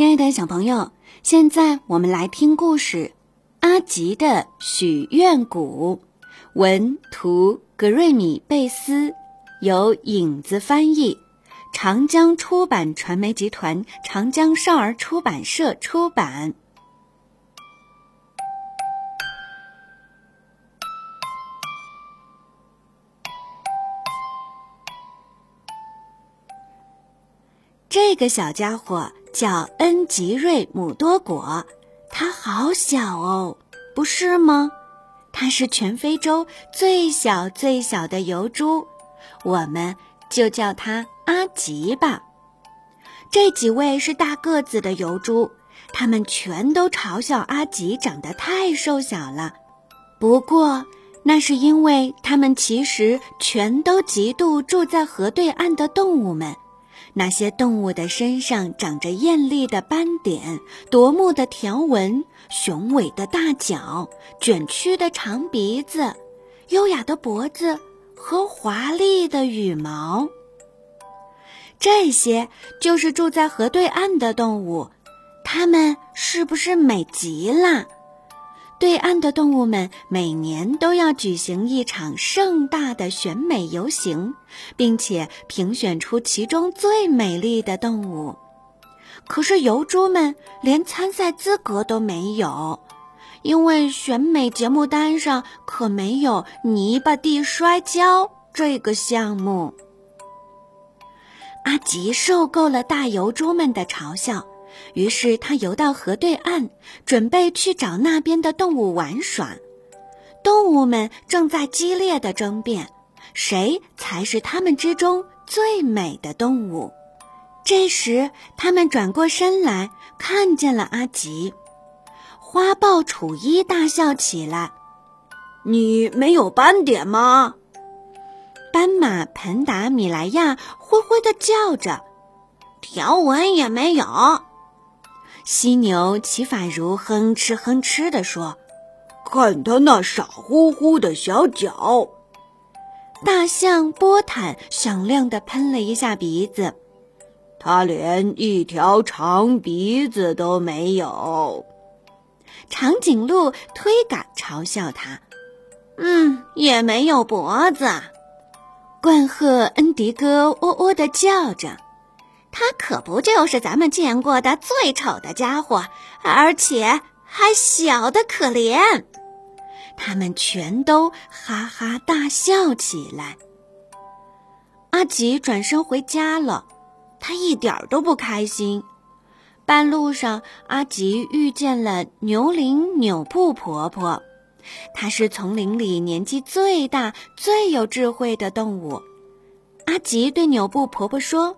亲爱的小朋友，现在我们来听故事《阿吉的许愿谷》，文图格瑞米贝斯，由影子翻译，长江出版传媒集团长江少儿出版社出版。这个小家伙。叫恩吉瑞姆多果，它好小哦，不是吗？它是全非洲最小最小的油猪，我们就叫它阿吉吧。这几位是大个子的油猪，他们全都嘲笑阿吉长得太瘦小了。不过，那是因为他们其实全都嫉妒住在河对岸的动物们。那些动物的身上长着艳丽的斑点、夺目的条纹、雄伟的大脚、卷曲的长鼻子、优雅的脖子和华丽的羽毛。这些就是住在河对岸的动物，它们是不是美极了？对岸的动物们每年都要举行一场盛大的选美游行，并且评选出其中最美丽的动物。可是油猪们连参赛资格都没有，因为选美节目单上可没有泥巴地摔跤这个项目。阿吉受够了大油猪们的嘲笑。于是他游到河对岸，准备去找那边的动物玩耍。动物们正在激烈的争辩，谁才是他们之中最美的动物。这时，他们转过身来，看见了阿吉。花豹楚一大笑起来：“你没有斑点吗？”斑马彭达米莱亚灰灰的叫着：“条纹也没有。”犀牛齐法如哼哧哼哧地说：“看他那傻乎乎的小脚。”大象波坦响亮地喷了一下鼻子：“他连一条长鼻子都没有。”长颈鹿推杆嘲笑他：“嗯，也没有脖子。”冠鹤恩迪哥喔喔地叫着。他可不就是咱们见过的最丑的家伙，而且还小的可怜。他们全都哈哈大笑起来。阿吉转身回家了，他一点都不开心。半路上，阿吉遇见了牛铃纽布婆婆，她是丛林里年纪最大、最有智慧的动物。阿吉对纽布婆婆说。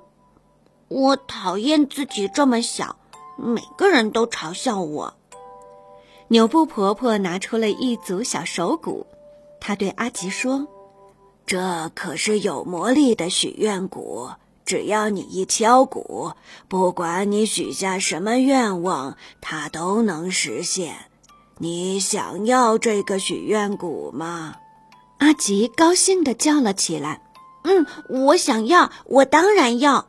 我讨厌自己这么小，每个人都嘲笑我。纽布婆婆拿出了一组小手鼓，她对阿吉说：“这可是有魔力的许愿鼓，只要你一敲鼓，不管你许下什么愿望，它都能实现。你想要这个许愿鼓吗？”阿吉高兴地叫了起来：“嗯，我想要，我当然要。”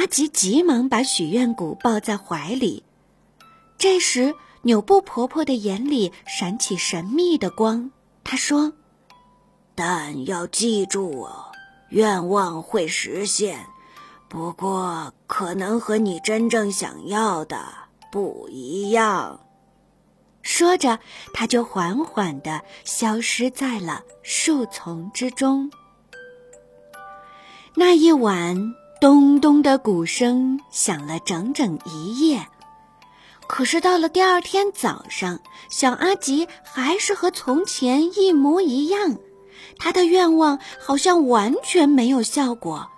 阿吉急忙把许愿谷抱在怀里。这时，纽布婆婆的眼里闪起神秘的光。她说：“但要记住哦，愿望会实现，不过可能和你真正想要的不一样。”说着，她就缓缓地消失在了树丛之中。那一晚。咚咚的鼓声响了整整一夜，可是到了第二天早上，小阿吉还是和从前一模一样，他的愿望好像完全没有效果。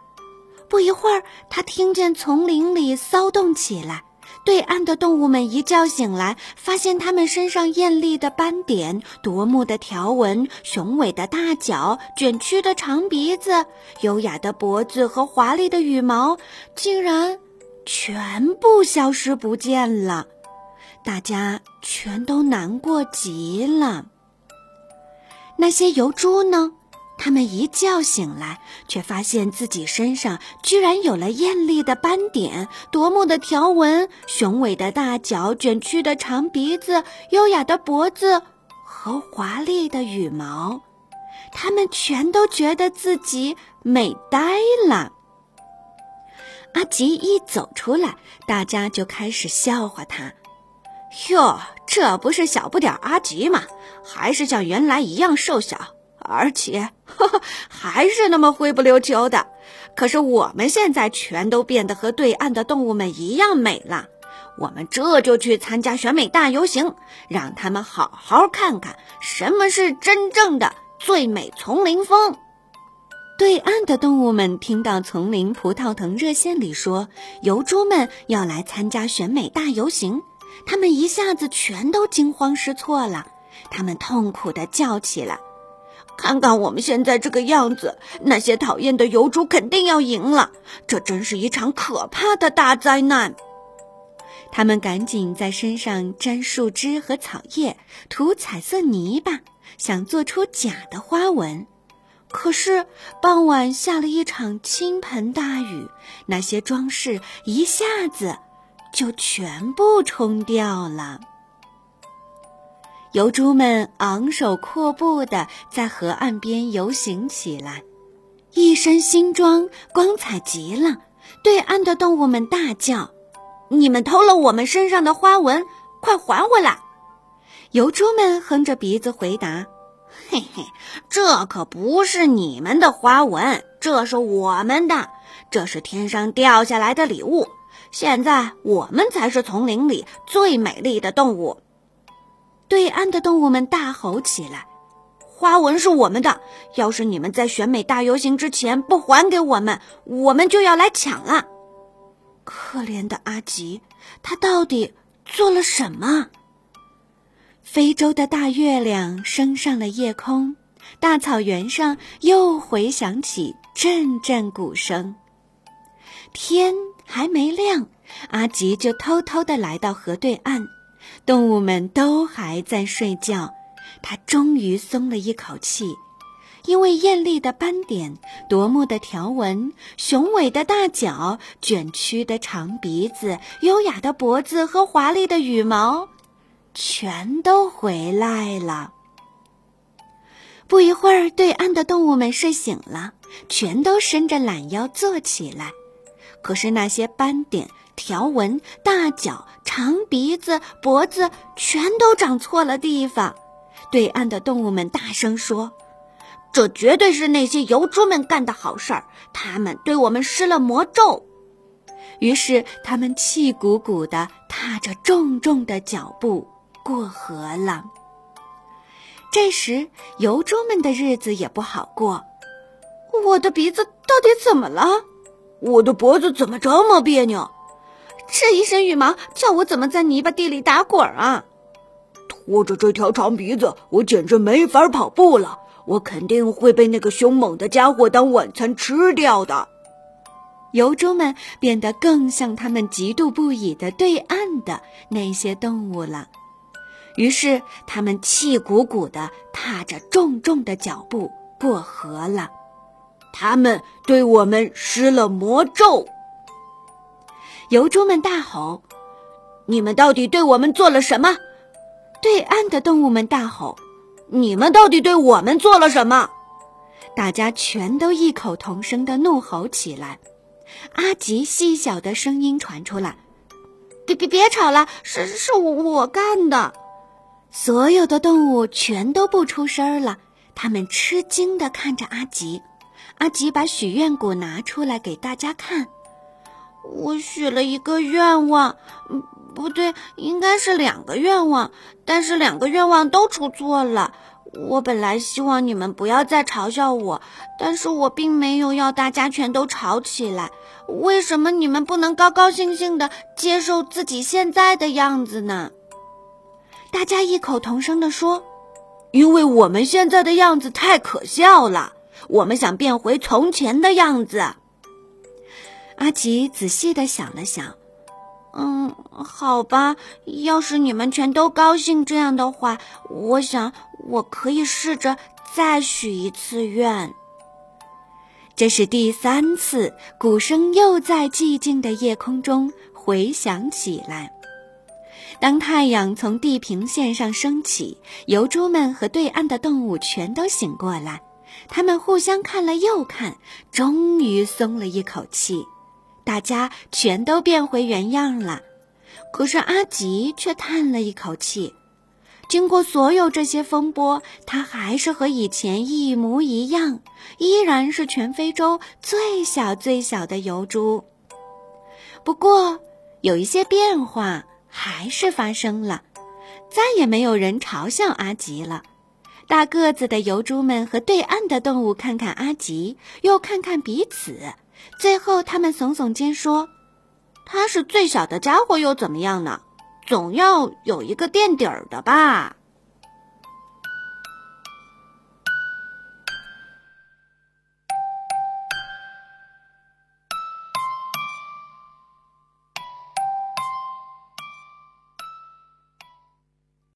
不一会儿，他听见丛林里骚动起来。对岸的动物们一觉醒来，发现它们身上艳丽的斑点、夺目的条纹、雄伟的大脚、卷曲的长鼻子、优雅的脖子和华丽的羽毛，竟然全部消失不见了。大家全都难过极了。那些油猪呢？他们一觉醒来，却发现自己身上居然有了艳丽的斑点、夺目的条纹、雄伟的大脚、卷曲的长鼻子、优雅的脖子和华丽的羽毛。他们全都觉得自己美呆了。阿吉一走出来，大家就开始笑话他：“哟，这不是小不点阿吉吗？还是像原来一样瘦小。”而且，呵呵，还是那么灰不溜秋的。可是我们现在全都变得和对岸的动物们一样美了。我们这就去参加选美大游行，让他们好好看看什么是真正的最美丛林风。对岸的动物们听到丛林葡萄藤热线里说油猪们要来参加选美大游行，他们一下子全都惊慌失措了。他们痛苦地叫起来。看看我们现在这个样子，那些讨厌的油猪肯定要赢了。这真是一场可怕的大灾难。他们赶紧在身上粘树枝和草叶，涂彩色泥巴，想做出假的花纹。可是傍晚下了一场倾盆大雨，那些装饰一下子就全部冲掉了。游猪们昂首阔步地在河岸边游行起来，一身新装，光彩极了。对岸的动物们大叫：“你们偷了我们身上的花纹，快还回来！”游猪们哼着鼻子回答：“嘿嘿，这可不是你们的花纹，这是我们的，这是天上掉下来的礼物。现在我们才是丛林里最美丽的动物。”对岸的动物们大吼起来：“花纹是我们的！要是你们在选美大游行之前不还给我们，我们就要来抢了！”可怜的阿吉，他到底做了什么？非洲的大月亮升上了夜空，大草原上又回响起阵阵鼓声。天还没亮，阿吉就偷偷的来到河对岸。动物们都还在睡觉，他终于松了一口气，因为艳丽的斑点、夺目的条纹、雄伟的大脚、卷曲的长鼻子、优雅的脖子和华丽的羽毛，全都回来了。不一会儿，对岸的动物们睡醒了，全都伸着懒腰坐起来，可是那些斑点。条纹、大脚、长鼻子、脖子全都长错了地方。对岸的动物们大声说：“这绝对是那些油猪们干的好事儿，他们对我们施了魔咒。”于是他们气鼓鼓地踏着重重的脚步过河了。这时，油猪们的日子也不好过。我的鼻子到底怎么了？我的脖子怎么这么别扭？这一身羽毛，叫我怎么在泥巴地里打滚啊？拖着这条长鼻子，我简直没法跑步了。我肯定会被那个凶猛的家伙当晚餐吃掉的。油猪们变得更像他们嫉妒不已的对岸的那些动物了。于是，他们气鼓鼓地踏着重重的脚步过河了。他们对我们施了魔咒。油猪们大吼：“你们到底对我们做了什么？”对岸的动物们大吼：“你们到底对我们做了什么？”大家全都异口同声的怒吼起来。阿吉细小的声音传出来：“别别别吵了，是是我我干的。”所有的动物全都不出声了，他们吃惊的看着阿吉。阿吉把许愿谷拿出来给大家看。我许了一个愿望，嗯不对，应该是两个愿望，但是两个愿望都出错了。我本来希望你们不要再嘲笑我，但是我并没有要大家全都吵起来。为什么你们不能高高兴兴的接受自己现在的样子呢？大家异口同声地说：“因为我们现在的样子太可笑了，我们想变回从前的样子。”阿吉仔细的想了想，嗯，好吧，要是你们全都高兴这样的话，我想我可以试着再许一次愿。这是第三次，鼓声又在寂静的夜空中回响起来。当太阳从地平线上升起，游猪们和对岸的动物全都醒过来。他们互相看了又看，终于松了一口气。大家全都变回原样了。可是阿吉却叹了一口气。经过所有这些风波，他还是和以前一模一样，依然是全非洲最小最小的油猪。不过，有一些变化还是发生了，再也没有人嘲笑阿吉了。大个子的油猪们和对岸的动物看看阿吉，又看看彼此，最后他们耸耸肩说：“他是最小的家伙，又怎么样呢？”总要有一个垫底儿的吧。